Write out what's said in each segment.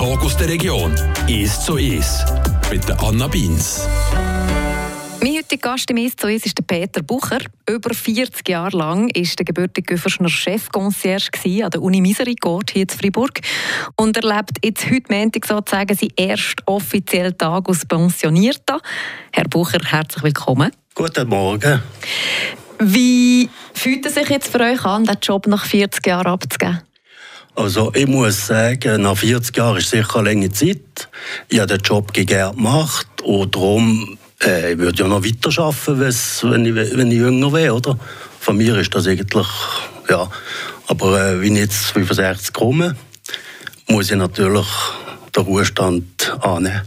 Talk aus der Region. «Ist so ist» mit der Anna Beins. Mein heutiger Gast im «Ist so ist» ist der Peter Bucher. Über 40 Jahre lang war der gebürtige Güferschner Chefconcierge an der Uni Misericorde hier in Freiburg und erlebt jetzt heute Montag sozusagen seinen ersten offiziellen Tag als Pensionierter. Herr Bucher, herzlich willkommen. Guten Morgen. Wie fühlt es sich jetzt für euch an, den Job nach 40 Jahren abzugeben? Also ich muss sagen, nach 40 Jahren ist sicher eine lange Zeit. Ich habe den Job gerne gemacht und darum äh, ich würde ja noch weiter arbeiten, wenn ich, wenn ich jünger wäre, oder? Von mir ist das eigentlich, ja. Aber äh, wenn ich jetzt 65 komme, muss ich natürlich den Ruhestand annehmen.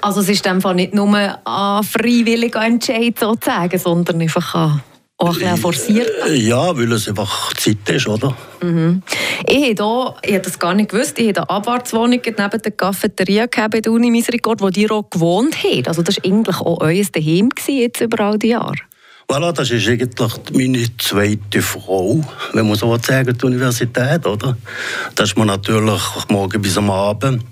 Also es ist einfach nicht nur ein freiwilliger Entscheid sozusagen, sondern einfach ein auch ein bisschen forciert? Ja, weil es einfach Zeit ist, oder? Mhm. Ich habe ich habe das gar nicht gewusst, ich habe eine Abwartswohnung neben der Cafeteria bei der Uni Misericord, wo die auch gewohnt haben. Also das war eigentlich auch euer Daheim jetzt über all die Jahre. Voilà, das ist eigentlich meine zweite Frau, wenn man so sagen, die Universität, oder? Da ist man natürlich morgen bis am Abend.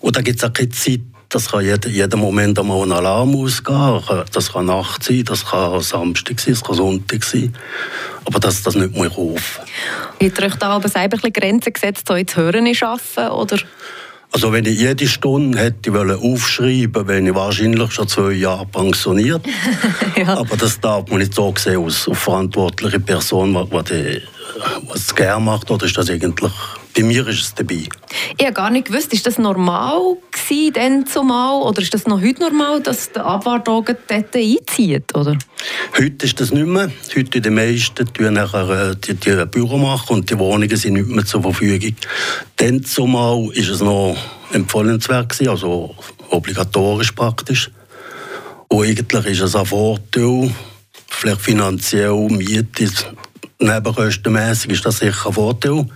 Und da gibt es auch keine Zeit, das kann jeden, jeden Moment einmal ein Alarm ausgehen. Das kann Nacht sein, das kann Samstag sein, das kann Sonntag sein. Aber das, das nicht mehr auf. Hat euch da aber selber ein Grenzen gesetzt, so ins Hören arbeiten, oder? Also wenn ich jede Stunde hätte aufschreiben wäre ich wahrscheinlich schon zwei Jahre pensioniert. ja. Aber das darf man nicht so sehen als verantwortliche Person, was, die, was gerne macht, oder ist das eigentlich bei mir ist es dabei. Ich habe gar nicht gewusst, ist das normal gewesen, denn zumal, oder ist das noch heute normal, dass der Abwartwagen dort einzieht, oder? Heute ist das nicht mehr. Heute die meisten tun nachher äh, die, die Büro machen und die Wohnungen sind nicht mehr zur Verfügung. Denn zumal ist es noch empfohlenswert gewesen, also obligatorisch praktisch. Und eigentlich ist es ein Vorteil, vielleicht finanziell, Miete, nebenkostenmässig ist das sicher ein Vorteil.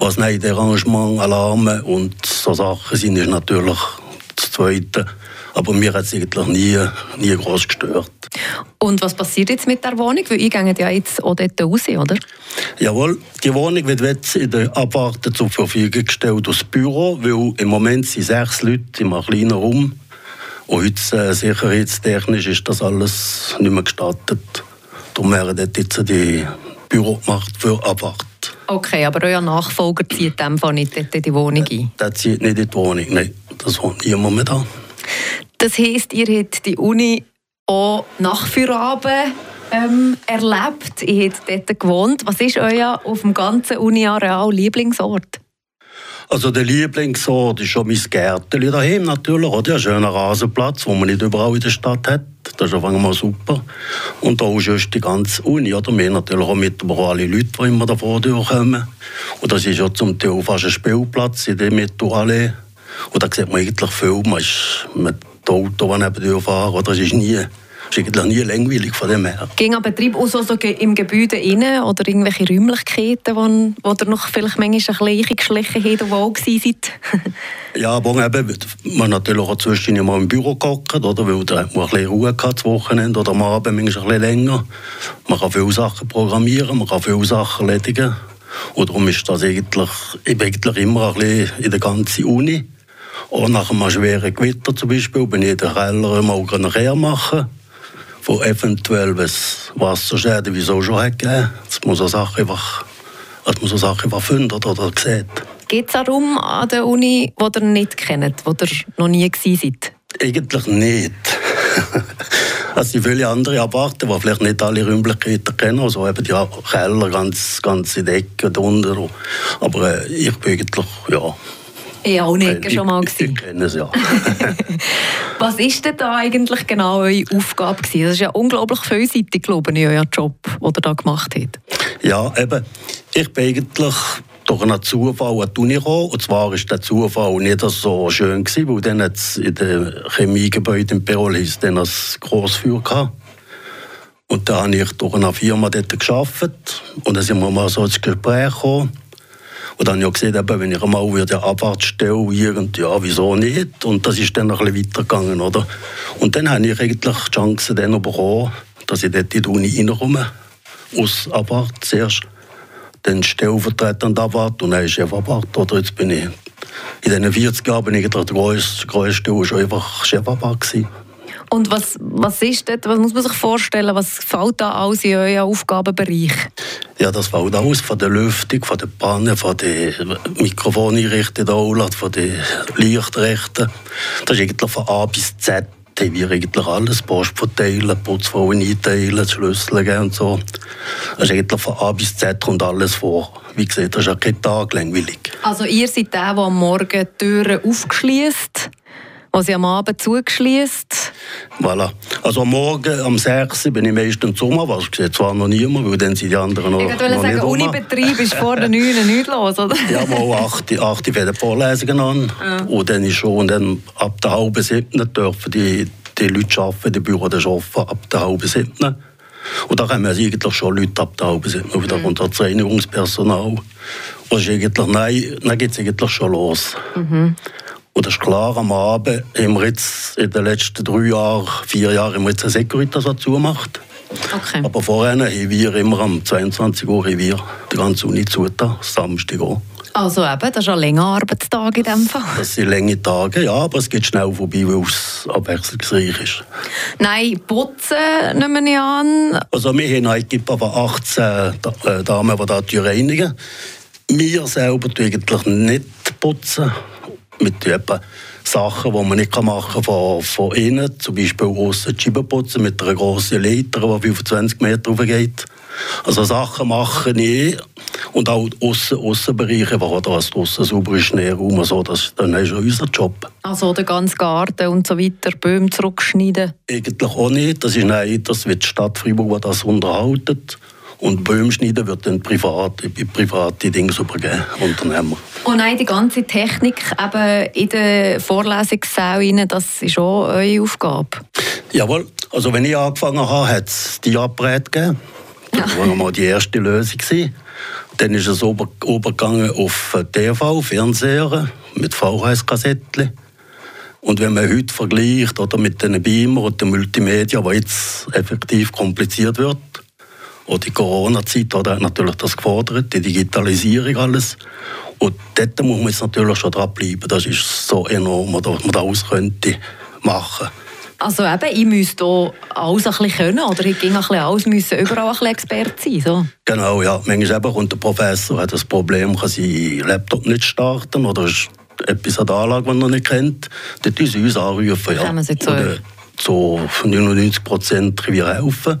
Was nein, Arrangement, Alarme und so Sachen sind, ist natürlich das Zweite. Aber mir hat es eigentlich nie, nie groß gestört. Und was passiert jetzt mit der Wohnung? Weil ich gehe ja jetzt auch dort raus, oder? Jawohl, die Wohnung wird jetzt in der Abwarte zur Verfügung gestellt aus Büro, weil im Moment sind sechs Leute in einem kleinen Raum. Und heute äh, sicherheitstechnisch ist das alles nicht mehr gestattet. Darum werden dort jetzt die Büro gemacht für Abwarte. Okay, aber euer Nachfolger zieht dem nicht in die Wohnung ein? Der zieht nicht in die Wohnung, nein. Das wohnt niemand mehr da. Das heisst, ihr habt die Uni auch nach Feierabend ähm, erlebt, ihr habt dort gewohnt. Was ist euer auf dem ganzen Uni-Areal Lieblingsort? Also der Lieblingsort ist schon mein Gärtchen daheim natürlich. Oder? Ein schöner Rasenplatz, den man nicht überall in der Stadt hat. Das ist auf einmal super. Und da ist die ganze Uni. Oder? Wir haben natürlich auch mit alle Leute, die immer davor durchkommen. Und das ist ja zum Teil fast ein Spielplatz in der Metroallee. Und da sieht man eigentlich viel. Man ist mit dem Auto, das neben fahren. Oder? Das ist nie ist eigentlich nie langweilig von dem her. Ging ein Betrieb auch so, so im Gebäude rein oder irgendwelche Räumlichkeiten, wo, wo ihr noch vielleicht manchmal ein bisschen geschlichen habt und wo seid? ja, aber eben, man natürlich auch zwischendurch mal im Büro gehockt, oder? Weil da man ein bisschen Ruhe gehabt, das Wochenende oder am Abend manchmal ein bisschen länger. Man kann viele Sachen programmieren, man kann viele Sachen erledigen. Und darum ist das eigentlich, ich eigentlich immer ein bisschen in der ganzen Uni. Auch nach einem schweren Gewitter zum Beispiel bin ich in den Keller mal nachher machen wo eventuell was Wasserschäden, wie es auch schon hat gegeben, dass man so Sachen einfach, dass man so Sachen einfach findet oder sieht. Gibt es auch Raum an der Uni, die ihr nicht kennt, wo ihr noch nie gewesen seid? Eigentlich nicht. Es sind viele andere Aparte, die vielleicht nicht alle Räumlichkeiten kennen. Also eben die Keller, ganz, ganze Decke drunter. Aber äh, ich bin eigentlich, ja, ja, auch nicht schon mal gewesen. Ich, kenne es ja. Was ist denn da eigentlich genau eure Aufgabe gewesen? Das ist ja unglaublich vielseitig, glaube ich, euer Job, den ihr da gemacht habt. Ja, eben. Ich bin eigentlich durch einen Zufall an die Uni gekommen. Und zwar war der Zufall nicht so schön, gewesen, weil dann hat's in dem Chemiegebäude in Perol hieß dann ein Grossfeuer gehabt. Und da habe ich durch eine Firma dort gearbeitet. Und dann sind wir mal so ins Gespräch gekommen. Und dann habe ich gesehen, eben, wenn ich einmal wieder Abwärts stelle, irgend, ja, wieso nicht? Und das ist dann noch ein bisschen weitergegangen, oder? Und dann habe ich eigentlich die Chance dann bekommen, dass ich dort in die Uni reinkomme. Aus Abwart zuerst. Dann stellvertretend Abwart und dann ist Chef Abwart, oder? Jetzt bin ich in diesen 40 Jahren bin ich der grösste, grösste schon einfach Chefabad gewesen. Und was, was ist das? Was muss man sich vorstellen? Was fällt da alles in euren Aufgabenbereich? Ja, das fällt alles von der Lüftung, von der Panne, von den Mikrofoneinrichtungen, von den Lichtrechten. Das ist eigentlich von A bis Z haben wir eigentlich alles. Post verteilen, Putzfrauen einteilen, Schlüssel geben und so. Das ist eigentlich von A bis Z kommt alles vor. Wie gesagt, das ist auch kein Tag langweilig. Also ihr seid der, der am Morgen die Türen aufschließt was sie am Abend zugeschließt. Voilà. Also am Morgen, am 6. bin ich meistens Sommer, was ich sehe zwar noch niemand, weil dann sind die anderen noch, ich noch sagen, nicht Unibetrieb ist vor der 9 nichts los, oder? ja, mal 8, 8 fängt die Vorlesungen an ja. und dann ist schon, dann ab der halben 7 dürfen die, die Leute arbeiten, die Büro arbeiten ab der halben 7. Und da kommen also eigentlich schon Leute ab der halben 7 wieder mhm. kommt das Reinigungspersonal. Und eigentlich, nein, dann geht es eigentlich schon los. Mhm. Und das ist klar, am Abend haben wir jetzt in den letzten drei Jahren, vier Jahren, haben wir jetzt eine Securitas zugemacht. Okay. Aber vorher haben wir immer am 22 Uhr wir die ganze Uni zugetan, Samstag auch. Also eben, das ist ein länger Arbeitstag in dem Fall. Das sind lange Tage, ja, aber es geht schnell vorbei, weil es abwechslungsreich ist. Nein, putzen nehmen wir an. Also wir haben eine Equipe von 18 äh, Damen, die Tür reinigen. Wir selber tun eigentlich nicht putzen mit etwa Sachen, die man nicht machen kann von, von innen, zum Beispiel aussen die Scheiben putzen mit einer grossen Leiter, die 25 Meter geht. Also Sachen machen ich und auch Aussen, Aussenbereiche, wo das draussen sauber ist, Nährraum, so, das dann ist unser Job. Also der ganze Garten und so weiter, Bäume zurückschneiden? Eigentlich auch nicht, das ist nein, das wird die Stadt Freiburg, die das unterhaltet. Und Bäume schneiden wird dann privat, private Dinge übergeben, Unternehmer. Und nein, die ganze Technik eben in der Vorlesungssaal, das ist auch eure Aufgabe? Jawohl. Also wenn ich angefangen habe, hat es die Geräte gegeben. Das war mal die erste Lösung. Dann ist es übergegangen auf TV, Fernseher mit VHS-Kassettchen. Und wenn man heute vergleicht oder mit den Beamer und den Multimedia, was jetzt effektiv kompliziert wird, und die Corona-Zeit hat natürlich das gefordert, die Digitalisierung alles. Und dort muss man jetzt natürlich schon dranbleiben. Das ist so enorm, was man daraus könnte machen also eben, ich müsste hier alles ein bisschen können, oder ich ging ein bisschen alles, müssen überall ein bisschen Experte sein, so. Genau, ja. Manchmal eben kommt der Professor, hat das Problem, kann seinen Laptop nicht starten, oder ist etwas an der Anlage, die er nicht kennt. Dort müssen uns anrufen, ja. Kann so oder zu 99 Prozent wir helfen.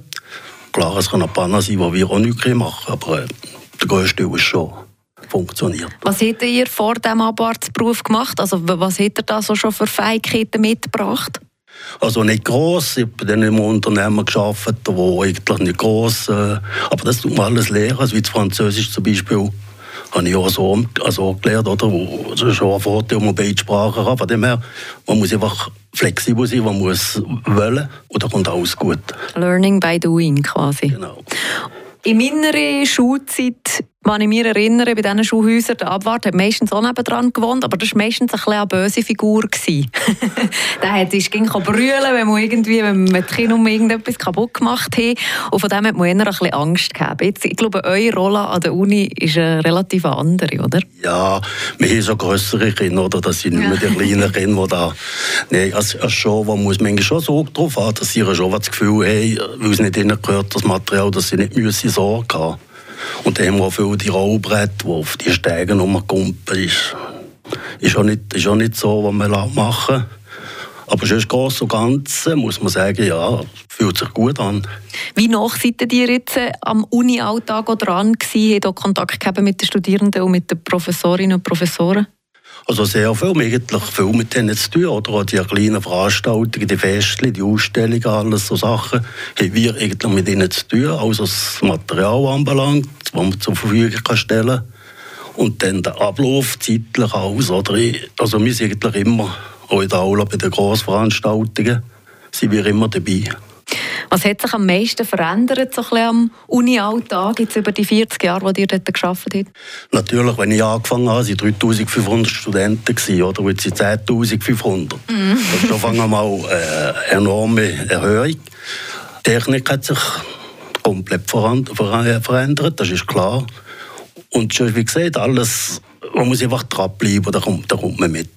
Klar, es kann ein Panne sein, wo wir auch nichts machen aber äh, der größte ist schon funktioniert. Was hättet ihr vor dem Abarztberuf gemacht? Also was hättet ihr da so schon für Fähigkeiten mitgebracht? Also nicht gross. Ich habe dann im Unternehmen gearbeitet, wo eigentlich nicht gross, äh, aber das tut man alles lernen, also wie das Französisch zum Beispiel habe ich auch so also gelernt, oder? Das ist schon ein Vorteil, wenn man beide Sprachen hat. Von dem her, man muss einfach flexibel sein, man muss wollen und dann kommt alles gut. Learning by doing quasi. Genau. In meiner Schulzeit wenn ich mich erinnere, bei diesen Schulhäusern, der Abwart hat meistens auch nebenan gewohnt, aber das war meistens ein eine böse Figur. der hat, ist, ging brüllen, wenn man irgendwie, wenn man mit Kindern irgendetwas kaputt gemacht hat. Und von dem hat man eher ein bisschen Angst gehabt. Jetzt, ich glaube, eure Rolle an der Uni ist eine relativ andere, oder? Ja, wir haben so größere Kinder, oder? Das sind nicht mehr die kleinen Kinder, die da... Nein, also schon, man muss manchmal schon Sorge darauf haben, dass sie schon das Gefühl haben, weil es nicht ihnen gehört, das Material, dass sie nicht müssen Sorge haben und wir auch viele die Rollbretter, die auf die Stege rumkumpen. Ist, ist, auch nicht, ist auch nicht so, was wir machen aber sonst groß und ganz muss man sagen, ja, fühlt sich gut an. Wie nach seid ihr jetzt äh, am Uni-Alltag dran gewesen, habt ihr Kontakt mit den Studierenden und mit den Professorinnen und Professoren? Also sehr viel, eigentlich viel mit denen zu tun. Oder auch die kleinen Veranstaltungen, die Festchen, die Ausstellungen, alles so Sachen, haben wir eigentlich mit ihnen zu tun, also das Material anbelangt, das man zur Verfügung kann stellen Und dann der Ablauf zeitlich aus. Oder? Also wir sind eigentlich immer, auch in der Aula bei den Grossveranstaltungen, sind wir immer dabei. Was hat sich am meisten verändert so am Uni-Alltag jetzt über die 40 Jahre, die ihr dort gearbeitet habt? Natürlich, wenn ich angefangen habe, waren 3500 Studenten, gewesen, oder? jetzt sind 10.500. Mhm. Das ist schon einmal eine äh, enorme Erhöhung. Die Technik hat sich komplett verändert, das ist klar. Und schon wie gesagt, alles man muss einfach dranbleiben, da kommt, da kommt man mit.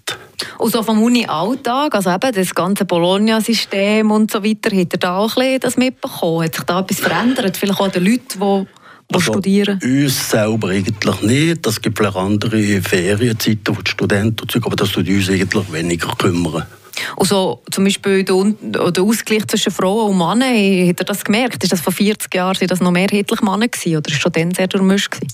Und so vom Uni-Alltag, also eben das ganze Bologna-System und so weiter, hat er da auch ein bisschen das mitbekommen? Hat sich da etwas verändert? Vielleicht auch den Leuten, die also studieren? Uns selber eigentlich nicht. Es gibt vielleicht andere Ferienzeiten, wo die Studenten und aber das tut uns eigentlich weniger kümmern. Und so, zum Beispiel der, der Ausgleich zwischen Frauen und Männern, hat er das gemerkt? Ist das vor 40 Jahren sind das noch mehrheitlich Männer gewesen, oder ist schon dann sehr durchmischt gewesen?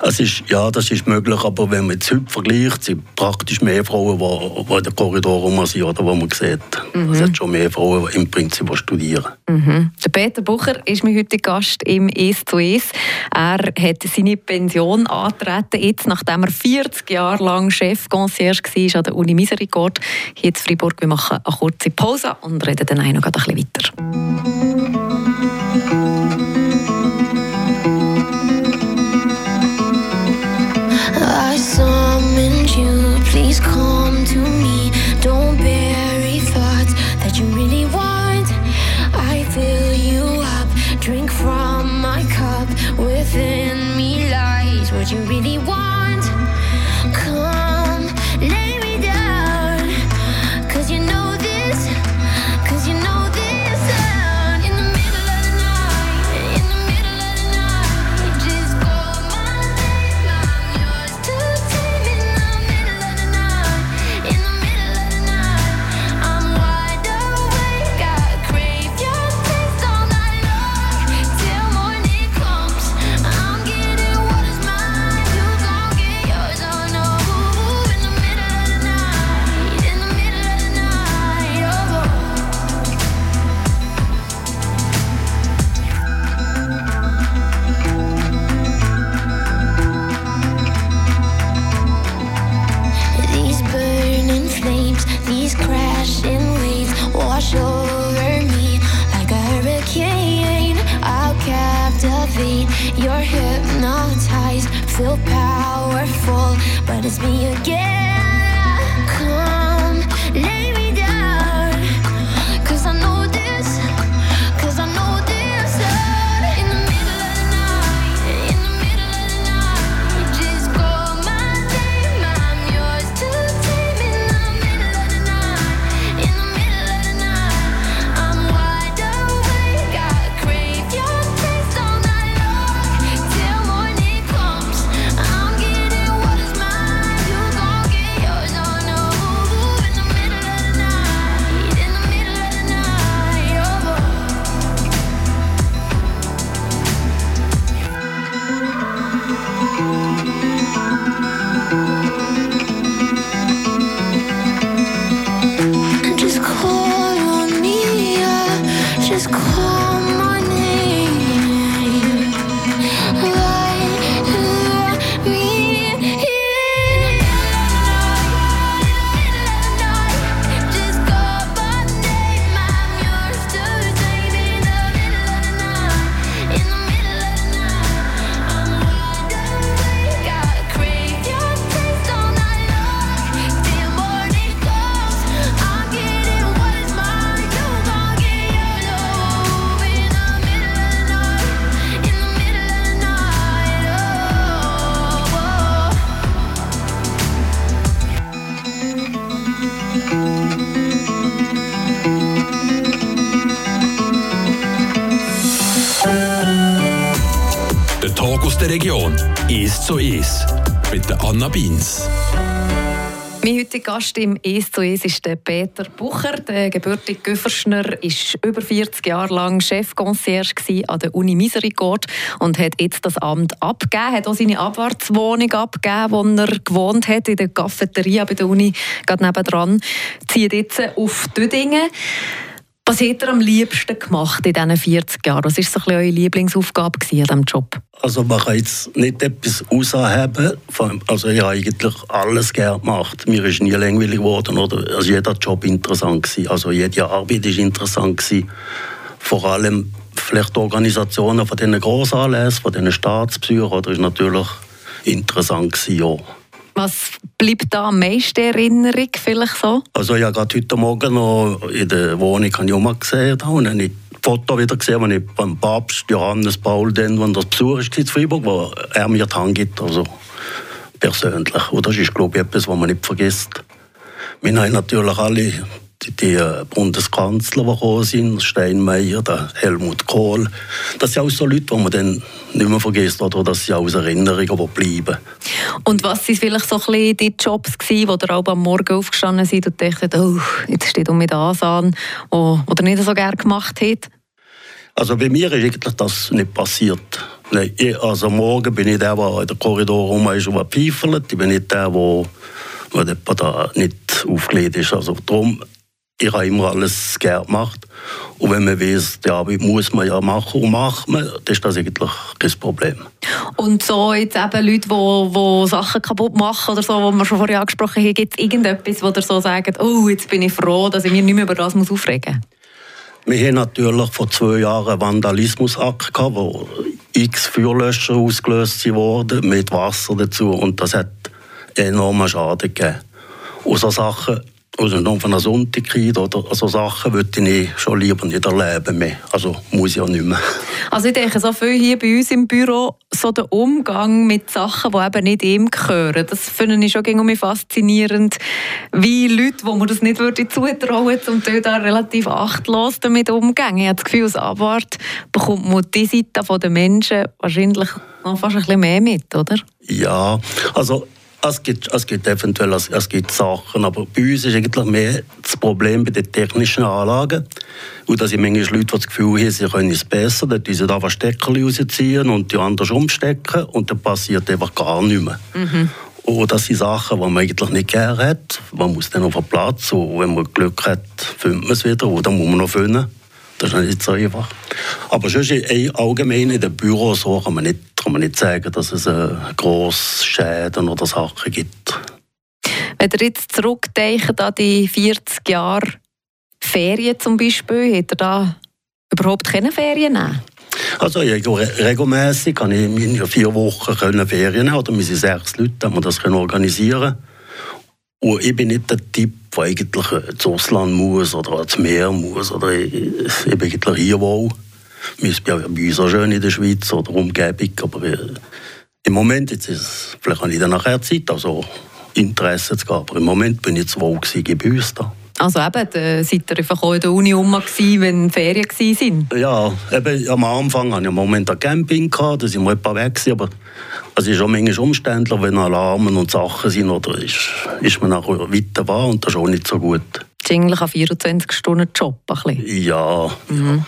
Es ist, ja, das ist möglich, aber wenn man jetzt heute vergleicht, sind praktisch mehr Frauen, die, die in den Korridoren sind, oder wo man sieht. Mhm. Es hat schon mehr Frauen im Prinzip, die studieren. Mhm. Der Peter Bucher ist mein heutiger Gast im «Es zu Es». Er hat seine Pension angetreten, jetzt, nachdem er 40 Jahre lang Chef-Concierge war an der Uni Misericorde hier in Freiburg. Wir machen eine kurze Pause und reden dann noch ein bisschen weiter. come to me. Don't bury thoughts that you really want. I fill you up, drink from my cup. Within me lies what you really want. Region. «Es zu Es» mit Anna Beins. Mein heutiger Gast im «Es zu Es» ist der Peter Bucher. Der gebürtige Güfferschner war über 40 Jahre lang Chefconcierge an der Uni Misericorde und hat jetzt das Amt abgegeben. hat auch seine Abwärtswohnung abgegeben, wo er gewohnt hat, in der Cafeteria bei der Uni, gerade nebenan. Zieht jetzt auf Düdingen. Was hat er am liebsten gemacht in diesen 40 Jahren? Was war so eure Lieblingsaufgabe an diesem Job? Also man kann jetzt nicht etwas ausheben. Also ich habe eigentlich alles gerne gemacht. Mir ist nie langweilig geworden. Oder? Also jeder Job interessant gewesen. Also jede Arbeit war interessant. Vor allem vielleicht die Organisationen von diesen Grossanlässen, von diesen Staatspsychen, oder ist natürlich interessant gewesen, ja. Was bleibt da am meisten Erinnerung vielleicht so? Also ich habe gerade heute Morgen noch in der Wohnung Juma gesehen da und habe ich Foto wieder gesehen, wo ich beim Papst Johannes Paul, den, wenn das Besuch ist in Freiburg, wo er mir die Hand gibt. Also persönlich. Und das ist, glaube ich, etwas, was man nicht vergisst. Wir haben natürlich alle die, die Bundeskanzler, die gekommen sind, Steinmeier, der Helmut Kohl. Das sind auch so Leute, die man dann nicht mehr vergisst oder dass sie aus Erinnerungen bleiben. Und was sind vielleicht so ein bisschen die Jobs gewesen, wo ihr auch am Morgen aufgestanden seid und dachtet, oh, jetzt steht um mit das an, oder nicht so gerne gemacht hat? Also bei mir ist eigentlich das nicht passiert. Nein, also morgen bin ich der, der in den Korridor rum ist und pfeifelt. Ich bin nicht der, der, der nicht aufgelegt ist. Also darum, ich habe immer alles gerne gemacht. Und wenn man weiß, Arbeit muss man ja machen und macht man, dann ist das eigentlich kein Problem. Und so jetzt eben Leute, die, die Sachen kaputt machen oder so, die wir schon vorher angesprochen haben, gibt es irgendetwas, wo ihr so sagt, oh, jetzt bin ich froh, dass ich mich nicht mehr über das aufregen muss? Wir haben natürlich vor zwei Jahren einen Vandalismusakt gehabt, wo x Feuerlöscher ausgelöst wurden, mit Wasser dazu. Und das hat enormen Schaden gegeben. Und so Sachen also noch von einer Sonntagkeit oder so Sachen würde ich schon lieber nicht erleben mehr. Also muss ich ja nicht mehr. Also ich denke, so viel hier bei uns im Büro, so der Umgang mit Sachen, die eben nicht ihm gehören, das finde ich schon irgendwie faszinierend, wie Leute, wo man das nicht würde zutrauen zum Teil da relativ achtlos damit umgehen. Ich habe das Gefühl, als Abwart bekommt man die Seite der Menschen wahrscheinlich noch fast ein bisschen mehr mit, oder? Ja, also es gibt, es gibt eventuell es, es gibt Sachen, aber bei uns ist eigentlich mehr das Problem bei den technischen Anlagen. Und dass ich manchmal Leute das Gefühl haben, sie können es besser, dann tun sie einfach Stecker rausziehen und die anderen umstecken und dann passiert einfach gar nichts mehr. Mhm. Und das sind Sachen, die man eigentlich nicht gerne hat. Man muss dann auf den Platz und wenn man Glück hat, findet man es wieder oder muss man noch finden. Das ist nicht so einfach. Aber sonst allgemein in den Büros so kann man nicht, kann man nicht sagen, dass es äh, grosse Schäden oder Sachen gibt. Wenn ihr jetzt zurückdenkt an die 40 Jahre Ferien zum Beispiel, hat ihr da überhaupt keine Ferien nehmen? Also ja, regelmäßig kann ich in vier Wochen Ferien nehmen, oder wir sind sechs Leute, haben wir das organisieren Und ich bin nicht der Typ, der eigentlich ins Ausland muss oder ans Meer muss. Oder bin eigentlich hier wohl. Wir sind bei uns auch schön in der Schweiz oder Umgebung. Aber äh, im Moment, jetzt ist, vielleicht habe ich dann nachher Zeit, also Interesse zu gehen. Aber im Moment bin ich zu wohl bei uns da. Also eben, da seid ihr einfach auch in der Uni rum, wenn Ferien waren? Ja, eben, am Anfang hatte ich im Moment ein Camping, gehabt, da sind wir etwa weg, aber es ist auch manchmal umständlich, wenn Alarmen und Sachen sind, oder ist, ist man nachher weiter war und das ist auch nicht so gut. Das ist eigentlich ein 24-Stunden-Job. Ja. Mhm.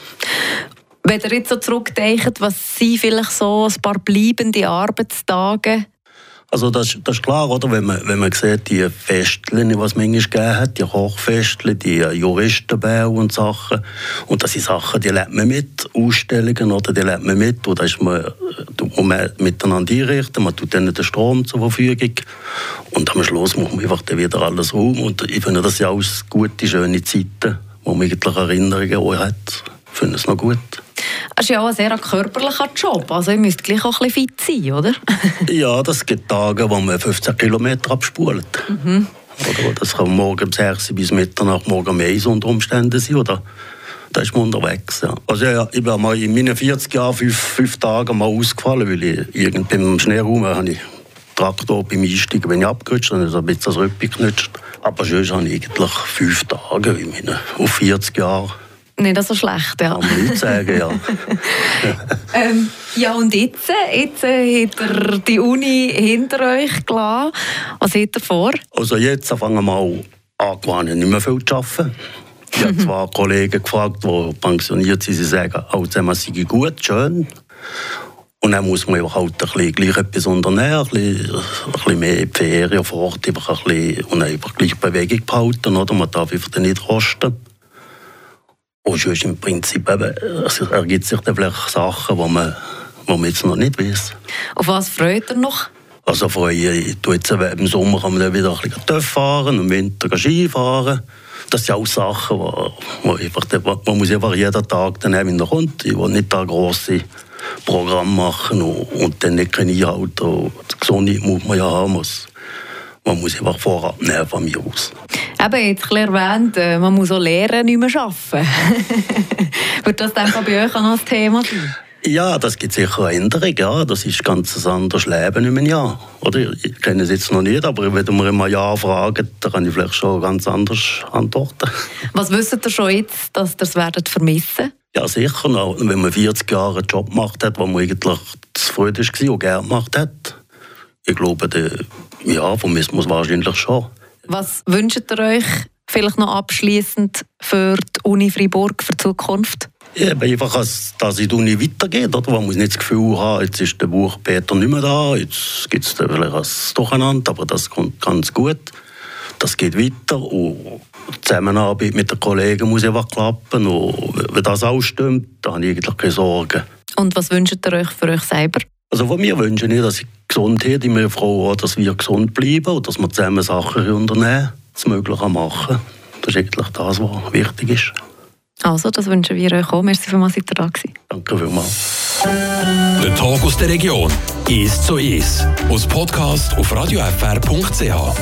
Wenn ihr jetzt so zurückdenkt, was sind vielleicht so ein paar bleibende Arbeitstage, also das, das ist klar, oder? Wenn man, wenn man sieht, die Festeln, die es manchmal gegeben hat, die Kochfesteln, die Juristenbau und Sachen. Und das sind Sachen, die lernt man mit, Ausstellungen, oder? Die lernt man mit. Und da ist man, man miteinander einrichten, man tut dann den Strom zur Verfügung. Und am Schluss macht man einfach wieder alles um. Und ich finde, das sind alles gute, schöne Zeiten, wo man eigentlich Erinnerungen auch hat. Ich finde es noch gut. Es ist ja auch ein sehr körperlicher Job. Also ihr müsst gleich auch ein bisschen fit sein, oder? ja, das gibt Tage, wo man 15 Kilometer abspult. Mhm. Oder das kann morgen um 6 bis Mitternacht, morgen um 1 unter Umständen sein. Oder da ist man unterwegs. Ja. Also ja, ich bin mal in meinen 40 Jahren fünf, fünf Tage mal ausgefallen, weil ich irgend beim Schneeraum habe ich Traktor beim Einsteigen bin ich abgerutscht und so ein bisschen das Rüppchen geknutscht. Aber sonst habe ich eigentlich fünf Tage in meine, auf 40 Jahre. Nicht so schlecht, ja. Kann man nicht sagen, ja. ähm, ja, und jetzt, jetzt habt ihr die Uni hinter euch gelassen. Was habt ihr vor? Also jetzt fangen wir mal an, nicht mehr viel zu arbeiten. Ich habe zwei Kollegen gefragt, die pensioniert sind, sie sagen, oh, zusammen sei gut, schön. Und dann muss man halt ein bisschen, gleich etwas unternehmen, ein bisschen, ein bisschen mehr Ferien fort, einfach ein bisschen, und einfach gleich Bewegung behalten, oder? Man darf einfach nicht rosten. Und sonst im Prinzip eben, ergibt sich dann vielleicht Sachen, die man, die man jetzt noch nicht weiß. Auf was freut ihr noch? Also freue ich, jetzt, im Sommer kann man dann wieder ein bisschen fahren, im Winter Skifahren. Das sind auch Sachen, die, die einfach, man muss einfach jeden Tag dann haben, wenn er kommt. Ich will nicht da grosse Programme machen und, und dann nicht keine einhalten. Die Gesundheit muss man ja haben. Muss. Man muss einfach vorab nehmen von mir aus. Eben, jetzt erwähnt, äh, man muss auch lernen, nicht mehr arbeiten. Wird das dann bei euch auch noch ein Thema sein? Ja, das gibt sicher eine Änderung. Ja. Das ist ganz ein anderes Leben in einem Jahr. Oder? Ich kenne es jetzt noch nicht, aber wenn man immer Jahr fragen, dann kann ich vielleicht schon ganz anders antworten. Was wisst ihr schon jetzt, dass ihr es werdet vermissen Ja, sicher. Noch, wenn man 40 Jahre einen Job gemacht hat, den man eigentlich zufrieden war und gerne gemacht hat. Ich glaube, der, ja, vermisst man es wahrscheinlich schon. Was wünscht ihr euch vielleicht noch abschließend für die Uni Freiburg für die Zukunft? Ja, einfach, dass, in die Uni weitergeht. Oder? Man muss nicht das Gefühl haben, jetzt ist der Buch Peter nicht mehr da, jetzt gibt es vielleicht ein Durcheinander, aber das kommt ganz gut. Das geht weiter und die Zusammenarbeit mit den Kollegen muss einfach klappen. Und wenn das auch stimmt, dann habe ich eigentlich keine Sorgen. Und was wünscht ihr euch für euch selber? Also von mir wünsche ich, dass ich gesund bin, meine Frau auch, dass wir gesund bleiben und dass wir zusammen Sachen unternehmen, das Mögliche machen. Das ist eigentlich das, was wichtig ist. Also, das wünschen wir euch auch. Merci vielmals, dass ihr da gewesen. Danke vielmals. Der Tag aus der Region ist so ist. Aus Podcast auf radiofr.ch.